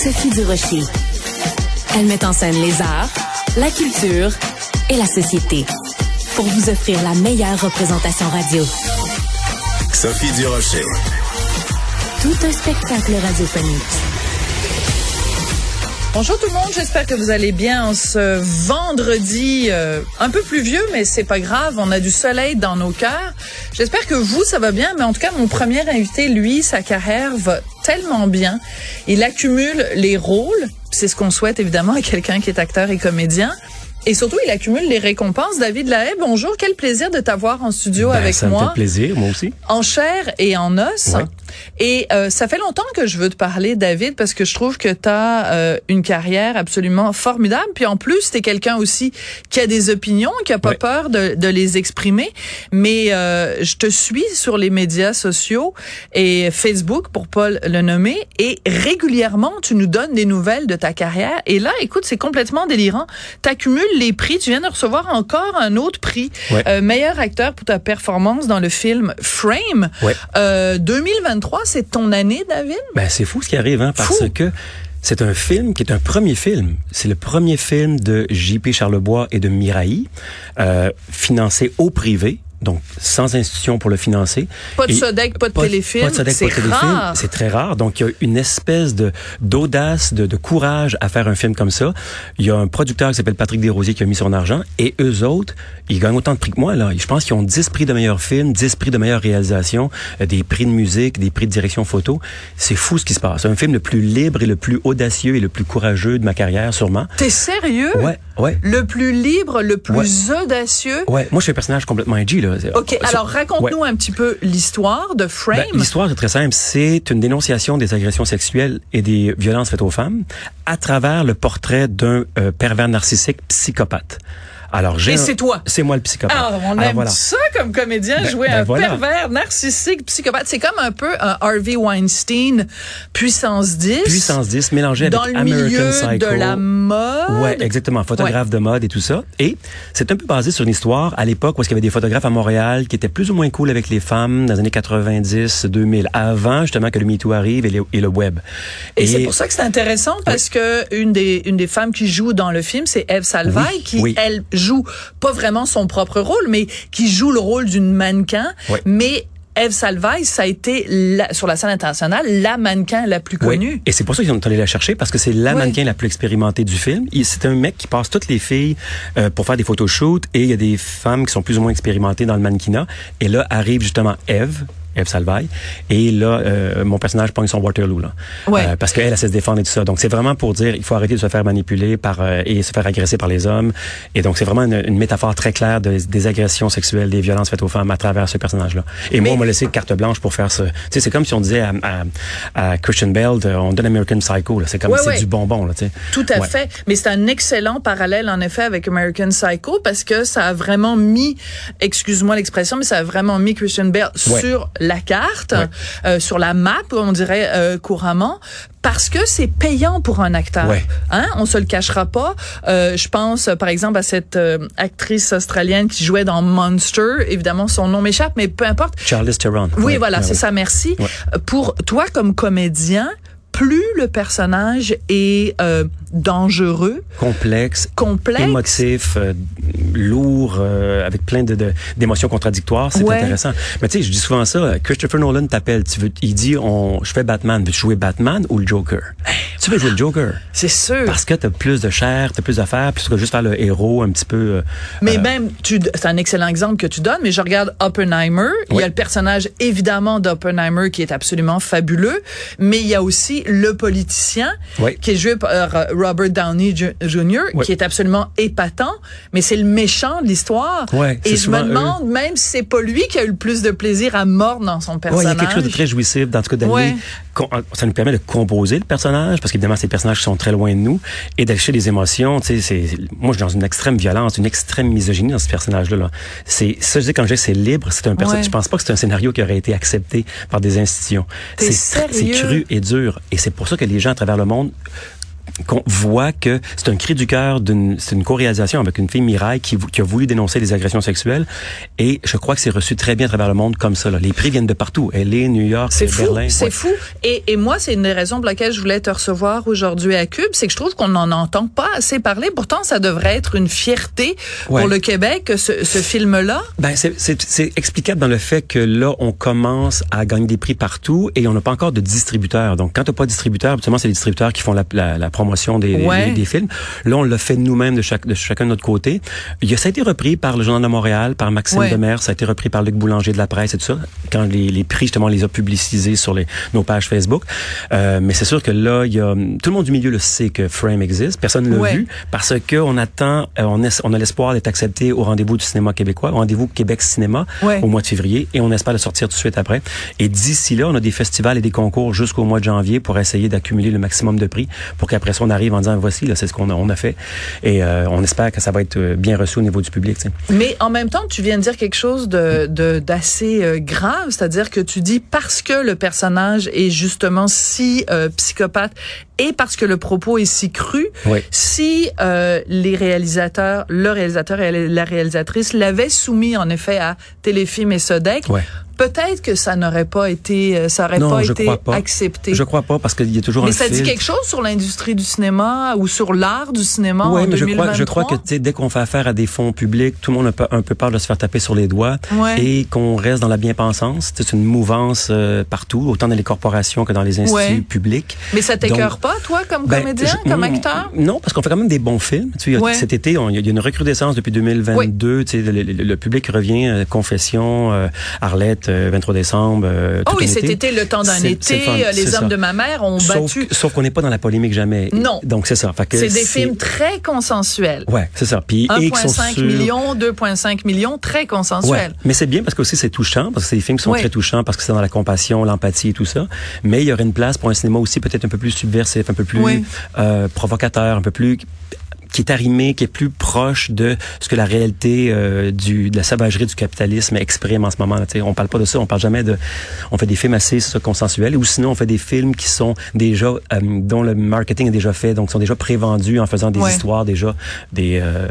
Sophie Durocher. Elle met en scène les arts, la culture et la société pour vous offrir la meilleure représentation radio. Sophie Durocher. Tout un spectacle radiophonique. Bonjour tout le monde, j'espère que vous allez bien en ce vendredi euh, un peu pluvieux, mais c'est pas grave, on a du soleil dans nos cœurs. J'espère que vous, ça va bien, mais en tout cas, mon premier invité, lui, sa carrière va tellement bien. Il accumule les rôles, c'est ce qu'on souhaite évidemment à quelqu'un qui est acteur et comédien. Et surtout, il accumule les récompenses. David Lahaye, bonjour. Quel plaisir de t'avoir en studio Ben, avec ça moi. me fait plaisir, moi aussi. En chair et en os. Ouais. Et euh, ça fait longtemps que je veux te parler, David, parce que je trouve que tu as une carrière absolument formidable. Puis en plus, tu es quelqu'un aussi qui a des opinions, qui a pas Ouais. peur de, de les exprimer. Mais euh, je te suis sur les médias sociaux et Facebook, pour pas le nommer. Et régulièrement, tu nous donnes des nouvelles de ta carrière. Et là, écoute, c'est complètement délirant. Tu accumules les prix. Tu viens de recevoir encore un autre prix. Ouais. Euh, meilleur acteur pour ta performance dans le film Frame. Ouais. Euh, 2023, c'est ton année, David? Ben, c'est fou ce qui arrive, hein, parce Fou. que c'est un film qui est un premier film. C'est le premier film de J.P. Charlebois et de Mirail, euh, financé au privé. Donc, sans institution pour le financer. Pas de Sodec, pas de Pas téléfilm. Pas de Sodec, C'est pas de téléfilm. rare. C'est très rare. Donc, il y a une espèce de d'audace, de, de courage à faire un film comme ça. Il y a un producteur qui s'appelle Patrick Desrosiers qui a mis son argent. Et eux autres, ils gagnent autant de prix que moi. Là. Je pense qu'ils ont 10 prix de meilleur film, 10 prix de meilleure réalisation, euh, des prix de musique, des prix de direction photo. C'est fou ce qui se passe. Un film le plus libre et le plus audacieux et le plus courageux de ma carrière, sûrement. T'es sérieux? Ouais, ouais. Le plus libre, le plus audacieux. Ouais, moi je suis un personnage complètement edgy là. OK, Sur- alors raconte-nous Ouais. un petit peu l'histoire de Frame. Ben, L'histoire est très simple. C'est une dénonciation des agressions sexuelles et des violences faites aux femmes à travers le portrait d'un euh, pervers narcissique psychopathe. Alors, j'ai Et un- c'est toi. C'est moi le psychopathe. Ah, on Alors, aime voilà. ça comme comédien, Ben- jouer ben un voilà. pervers narcissique, psychopathe. C'est comme un peu un Harvey Weinstein puissance 10. Puissance 10 mélangée dans avec le American milieu Psycho. de la mode. Ouais, exactement. Photographe de mode et tout ça. Et c'est un peu basé sur une histoire à l'époque où il y avait des photographes à Montréal qui étaient plus ou moins cool avec les femmes dans les années 90, 2000, avant justement que le MeToo arrive et, le- et le web. Et, c'est pour ça que c'est intéressant parce que une des une des femmes qui joue dans le film, c'est Eve Salvaille Oui, qui oui. elle joue pas vraiment son propre rôle, mais qui joue le rôle d'une mannequin. Mais Eve Salvaille, ça a été la- sur la scène internationale la mannequin la plus Oui. connue. Et c'est pour ça qu'ils sont allés la chercher parce que c'est la Oui. mannequin la plus expérimentée du film. Il- C'est un mec qui passe toutes les filles euh, pour faire des photoshoots et il y a des femmes qui sont plus ou moins expérimentées dans le mannequinat. Et là arrive justement Eve. Eve Salvaille. Et là, euh, mon personnage pogne son Waterloo, là. Ouais. Euh, parce qu'elle, elle sait se défendre et tout ça. Donc, c'est vraiment pour dire, il faut arrêter de se faire manipuler par, euh, et se faire agresser par les hommes. Et donc, c'est vraiment une, une métaphore très claire de- des agressions sexuelles, des violences faites aux femmes à travers ce personnage-là. Et Mais- moi, on m'a laissé carte blanche pour faire ce. Tu sais, c'est comme si on disait à, à, à Christian Bale, de- on donne American Psycho, là. C'est comme, Ouais, c'est ouais. du bonbon, là, tu sais. Tout à fait. Mais c'est un excellent parallèle, en effet, avec American Psycho parce que ça a vraiment mis, excuse-moi l'expression, mais ça a vraiment mis Christian Bale sur la carte, Ouais. euh, sur la map, on dirait euh, couramment, parce que c'est payant pour un acteur. Ouais. Hein? On se le cachera pas. Euh, je pense, par exemple, à cette euh, actrice australienne qui jouait dans Monster. Évidemment, son nom m'échappe, mais peu importe. Charlize Theron. Oui, Ouais, voilà, ouais, c'est ça, merci. Pour toi comme comédien, plus le personnage est euh, dangereux, Complexe, complexe. émotif, euh, lourd, euh, avec plein de, d'émotions contradictoires. C'est Ouais. intéressant. Mais tu sais, je dis souvent ça. Christopher Nolan t'appelle. Tu veux, il dit, on, je fais Batman. Veux-tu jouer Batman ou le Joker? Tu veux jouer le Joker. C'est sûr. Parce que t'as plus de chair, t'as plus d'affaires, puis tu vas juste faire le héros un petit peu. Mais même, tu, c'est un excellent exemple que tu donnes, mais je regarde Oppenheimer. Il y a le personnage, évidemment, d'Oppenheimer qui est absolument fabuleux, mais il y a aussi le politicien Oui. qui est joué par euh, Robert Downey Jr., Oui. qui est absolument épatant, mais c'est le méchant de l'histoire. Et je me eux. demande même si c'est pas lui qui a eu le plus de plaisir à mordre dans son Ouais, il y personnage. a quelque chose de très jouissif, dans tout cas Ouais. com- ça nous permet de composer le personnage, parce qu'évidemment, des personnages sont très loin de nous, et d'aller chercher des émotions, tu sais, moi, je suis dans une extrême violence, une extrême misogynie dans ce personnage-là, là. C'est, ça, je dis, quand je dis c'est libre, c'est un personnage, je pense pas que c'est un scénario qui aurait été accepté par des institutions. C'est, cru et dur, et c'est pour ça que les gens à travers le monde qu'on voit que c'est un cri du cœur d'une c'est une co-réalisation avec une fille Mireille qui, a voulu dénoncer les agressions sexuelles et je crois que c'est reçu très bien à travers le monde comme ça là. les prix viennent de partout LA New York C'est fou, Berlin c'est ouais. fou. Et, et moi, c'est une des raisons pour laquelle je voulais te recevoir aujourd'hui à Cube, c'est que je trouve qu'on n'en entend pas assez parler. Pourtant, ça devrait être une fierté Ouais. pour le Québec, ce, ce film-là. Ben, c'est- explicable dans le fait que là, on commence à gagner des prix partout et on n'a pas encore de distributeur. Donc, quand tu n'as pas de distributeur, habituellement, c'est les distributeurs qui font la, la, la promotion des, Ouais. des, des films. Là, on l'a fait nous-mêmes de, chaque, de chacun de notre côté. Il y a, ça a été repris par le Journal de Montréal, par Maxime Ouais. Demers, ça a été repris par Luc Boulanger de la presse et tout ça, quand les, les prix, justement, on les a publicisés sur les, nos pages Facebook. Euh, mais c'est sûr que là, il y a, tout le monde du milieu le sait que Frame existe. Personne ne l'a Ouais. vu parce que on attend, euh, on, on a l'espoir d'être accepté au rendez-vous du cinéma québécois, au rendez-vous Québec Cinéma au mois de février et on espère le sortir tout de suite après. Et d'ici là, on a des festivals et des concours jusqu'au mois de janvier pour essayer d'accumuler le maximum de prix pour qu'après on arrive en disant voici, là, c'est ce qu'on a, on a fait. Et euh, on espère que ça va être euh, bien reçu au niveau du public. Mais en même temps, tu viens de dire quelque chose de de- d'assez euh, grave, c'est-à-dire que tu dis parce que le personnage est justement si euh, psychopathe et parce que le propos est si cru, Oui. si euh, les réalisateurs, le réalisateur et la réalisatrice l'avaient soumis en effet à Téléfilm et Sodec, Ouais. Peut-être que ça n'aurait pas été, euh, ça aurait Non, pas je été crois pas. accepté. Je crois pas parce qu'il y a toujours Mais un ça dit quelque chose sur l'industrie du cinéma ou sur l'art du cinéma Oui, en mais je 2023? crois, je crois que dès qu'on fait affaire à des fonds publics, tout le monde a un peu peur de se faire taper sur les doigts Ouais. et qu'on reste dans la bien-pensance. C'est une mouvance euh, partout, autant dans les corporations que dans les instituts Ouais. publics. Mais ça t'écœure pas, toi, comme Ben, comédien, je- comme mm, acteur? Non, parce qu'on fait quand même des bons films. Tu sais, Ouais. Cet été, il y a une recrudescence depuis 2022. Tu sais, le, le- le public revient. euh, Confession, euh, Arlette, euh, 23 décembre. euh, Oh tout oui, cet été. le temps d'un été, euh, les hommes de ma mère ont Sauf, battu. sauf qu'on n'est pas dans la polémique jamais. Non. Donc c'est ça. C'est des films très consensuels. Ouais, c'est ça. Puis et qui sont 1,5 sur- millions, 2,5 millions, très consensuels. mais c'est bien parce que aussi c'est touchant, parce que des films sont très touchants, parce que c'est dans la compassion, l'empathie et tout ça. Mais il y aurait une place pour un cinéma aussi peut-être un peu plus subversif, un peu plus provocateur, un peu plus qui est arrimé, qui est plus proche de ce que la réalité euh, du de la sauvagerie du capitalisme exprime en ce moment. Là, tu sais, on parle pas de ça, on parle jamais de. On fait des films assez ça, consensuels, ou sinon on fait des films qui sont déjà euh, dont le marketing est déjà fait, donc sont déjà prévendus en faisant des Ouais. histoires déjà des, euh,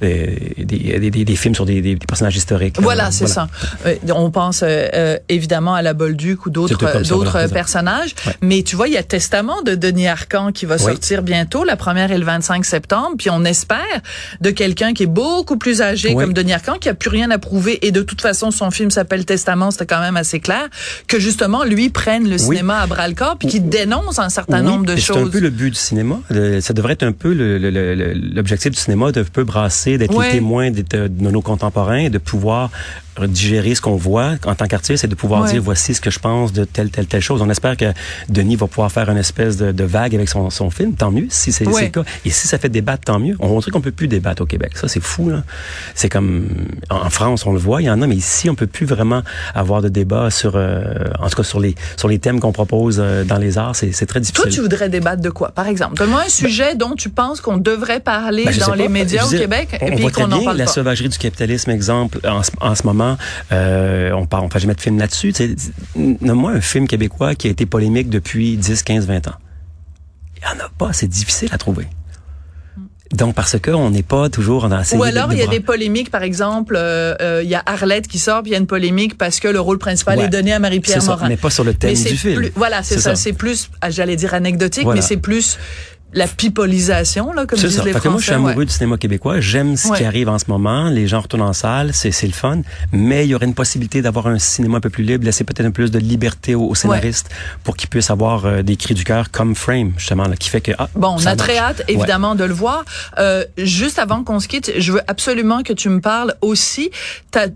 des, des, des, des films sur des, des personnages historiques. Voilà, Euh, c'est ça. Euh, on pense euh, évidemment à la Bolduc ou d'autres d'autres voilà, personnages. Ouais. Mais tu vois, il y a Testament de Denis Arcand qui va Oui. sortir bientôt. La première est le 25 septembre. Puis on espère de quelqu'un qui est beaucoup plus âgé Oui. comme Denis Arcand, qui a plus rien à prouver. Et de toute façon, son film s'appelle Testament. C'était quand même assez clair que justement lui prenne le cinéma à bras le corps puis qu'il dénonce un certain Oui, nombre de et C'est un choses. peu le but du cinéma. Le- ça devrait être un peu le- le- le- le- l'objectif du cinéma de peu brasser, d'être Ouais. les témoins de, nos contemporains et de pouvoir digérer ce qu'on voit en tant qu'artiste et de pouvoir Ouais. dire voici ce que je pense de telle telle telle chose. On espère que Denis va pouvoir faire une espèce de, de vague avec son, son film. Tant mieux si c'est Ouais. c'est le cas. Et si ça fait débattre, tant mieux. On dirait qu'on peut plus débattre au Québec. Ça c'est fou là. C'est comme en France on le voit, il y en a, mais ici on peut plus vraiment avoir de débat sur, euh, en tout cas sur les sur les thèmes qu'on propose euh, dans les arts. C'est c'est très difficile. Toi, tu voudrais débattre de quoi, par exemple? Donne-moi un sujet dont tu penses qu'on devrait parler Ben, dans les pas. médias au Québec on, et puis qu'on en bien parle la pas. sauvagerie du capitalisme, exemple, en, en ce moment. Euh, on parle, on fait jamais de film là-dessus. Nomme-moi un film québécois qui a été polémique depuis 10, 15, 20 ans. Il y en a pas. C'est difficile à trouver. Donc, parce que on n'est pas toujours dans Ou alors, il y a des polémiques, par exemple, euh, euh, il y a Arlette qui sort, puis il y a une polémique parce que le rôle principal Ouais. est donné à Marie-Pierre C'est ça, Morin. mais pas sur le thème Mais du film. plus- voilà, c'est ça. ça. C'est plus, j'allais dire anecdotique, Voilà. mais c'est plus la pipolisation, là, comme disent ça. les Fait que moi, je suis Français, ouais. amoureux du cinéma québécois. J'aime ce Ouais. qui arrive en ce moment. Les gens retournent en salle. C'est, le fun. Mais il y aurait une possibilité d'avoir un cinéma un peu plus libre, laisser peut-être un peu plus de liberté aux, aux scénaristes pour qu'ils puissent avoir euh, des cris du cœur comme Frame, justement, là, qui fait que, ah, Bon, on a très hâte, évidemment, de le voir. Euh, juste avant qu'on se quitte, je veux absolument que tu me parles aussi.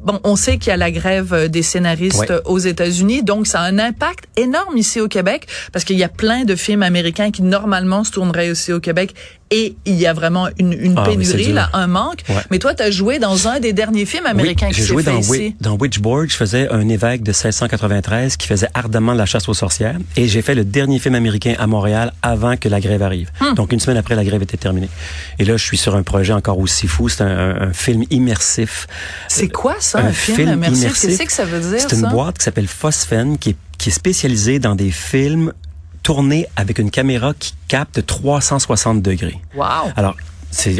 Bon, on sait qu'il y a la grève euh, des scénaristes aux États-Unis, donc ça a un impact énorme ici au Québec, parce qu'il y a plein de films américains qui normalement se tourneraient aussi au Québec, et il y a vraiment une, une Ah pénurie, là, un manque. Ouais. Mais toi, tu as joué dans un des derniers films américains oui, qui j'ai s'est joué fait dans, ici. Dans Witchboard. Je faisais un évêque de 1693 qui faisait ardemment la chasse aux sorcières. Et j'ai fait le dernier film américain à Montréal avant que la grève arrive. Hmm. Donc, une semaine après, la grève était terminée. Et là, je suis sur un projet encore aussi fou. C'est un, un- un film immersif. C'est quoi ça, Un un, film, film immersif? immersif. Qu'est-ce que ça veut dire, C'est une boîte qui s'appelle Phosphen, qui est, qui est spécialisée dans des films tournés avec une caméra qui capte 360 degrés. Wow. Alors,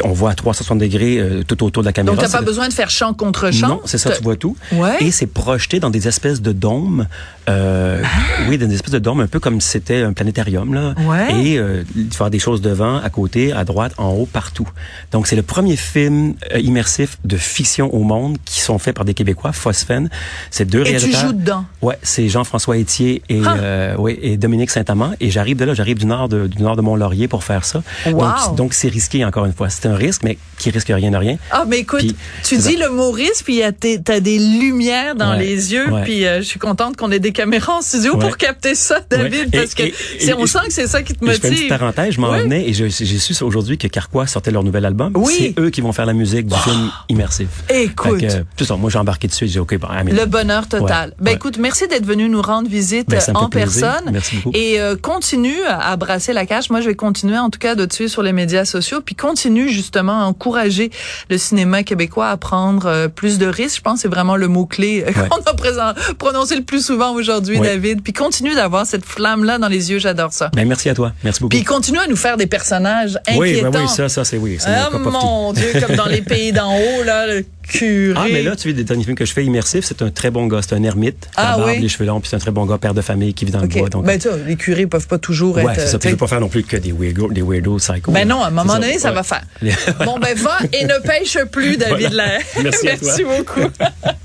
on voit à 360 degrés euh, tout autour de la caméra. Donc, t'as C'est pas besoin de faire champ contre champ? non, c'est ça, tu vois tout. Ouais. Et c'est projeté dans des espèces de dômes. Euh, Oui, dans des espèces de dômes, un peu comme si c'était un planétarium. Là. Ah. Ouais. Et euh, faire des choses devant, à côté, à droite, en haut, partout. Donc, c'est le premier film euh, immersif de fiction au monde qui sont faits par des Québécois, Phosphen. C'est deux Et tu réalisateurs. joues dedans? Ouais, c'est Jean-François Etier et, Ah. euh, ouais, et Dominique Saint-Amand. Et j'arrive de là, j'arrive du nord de, du nord de Mont-Laurier pour faire ça. Wow. Donc c'est risqué, encore une fois. C'est un risque, mais qui risque rien de rien. Ah, mais écoute, Puis, tu dis le mot risque, puis il y a tes- t'as des lumières dans Ouais, les yeux, ouais. puis euh, je suis contente qu'on ait des caméras en studio Ouais. pour capter ça, David, parce que et- on sent que c'est ça qui te Et Je fais une petite motive. parenthèse, je m'en venais et j'ai su aujourd'hui que Carquois sortait leur nouvel album. Oui. C'est eux qui vont faire la musique du film immersif. Écoute. Que, euh, tout ça, moi j'ai embarqué dessus, j'ai dit OK, bon, ah, mais- Le bonheur total. Ben écoute, merci d'être venu nous rendre visite Ben, me en personne. Merci beaucoup. Et euh, continue à à brasser la cage. Moi, je vais continuer en tout cas de te suivre sur les médias sociaux, puis continue justement à encourager le cinéma québécois à prendre euh, plus de risques. Je pense que c'est vraiment le mot clé Ouais. qu'on a présent- prononcé le plus souvent aujourd'hui, Ouais. David. Puis continue d'avoir cette flamme là dans les yeux. J'adore ça. Ben, merci à toi. Merci beaucoup. Puis continue à nous faire des personnages oui, inquiétants. ben oui, ça, ça, c'est oui. Ah mon Dieu, comme dans les pays d'en haut, là, le curé. Ah, mais là, tu vois, des derniers films que je fais immersifs, c'est un très bon gars. C'est un ermite. Ah, la barbe, oui? les cheveux longs, puis c'est un très bon gars, père de famille qui vit dans le bois. Donc, Ben, tu les curés peuvent pas toujours ouais, être. c'est ça. euh, Puis je tu veux pas faire non plus que des weirdos, des weirdos psycho. Ben non, à un moment donné, ça ouais. va faire. Bon, ben va et ne pêche plus, David Voilà. Lair. Merci beaucoup.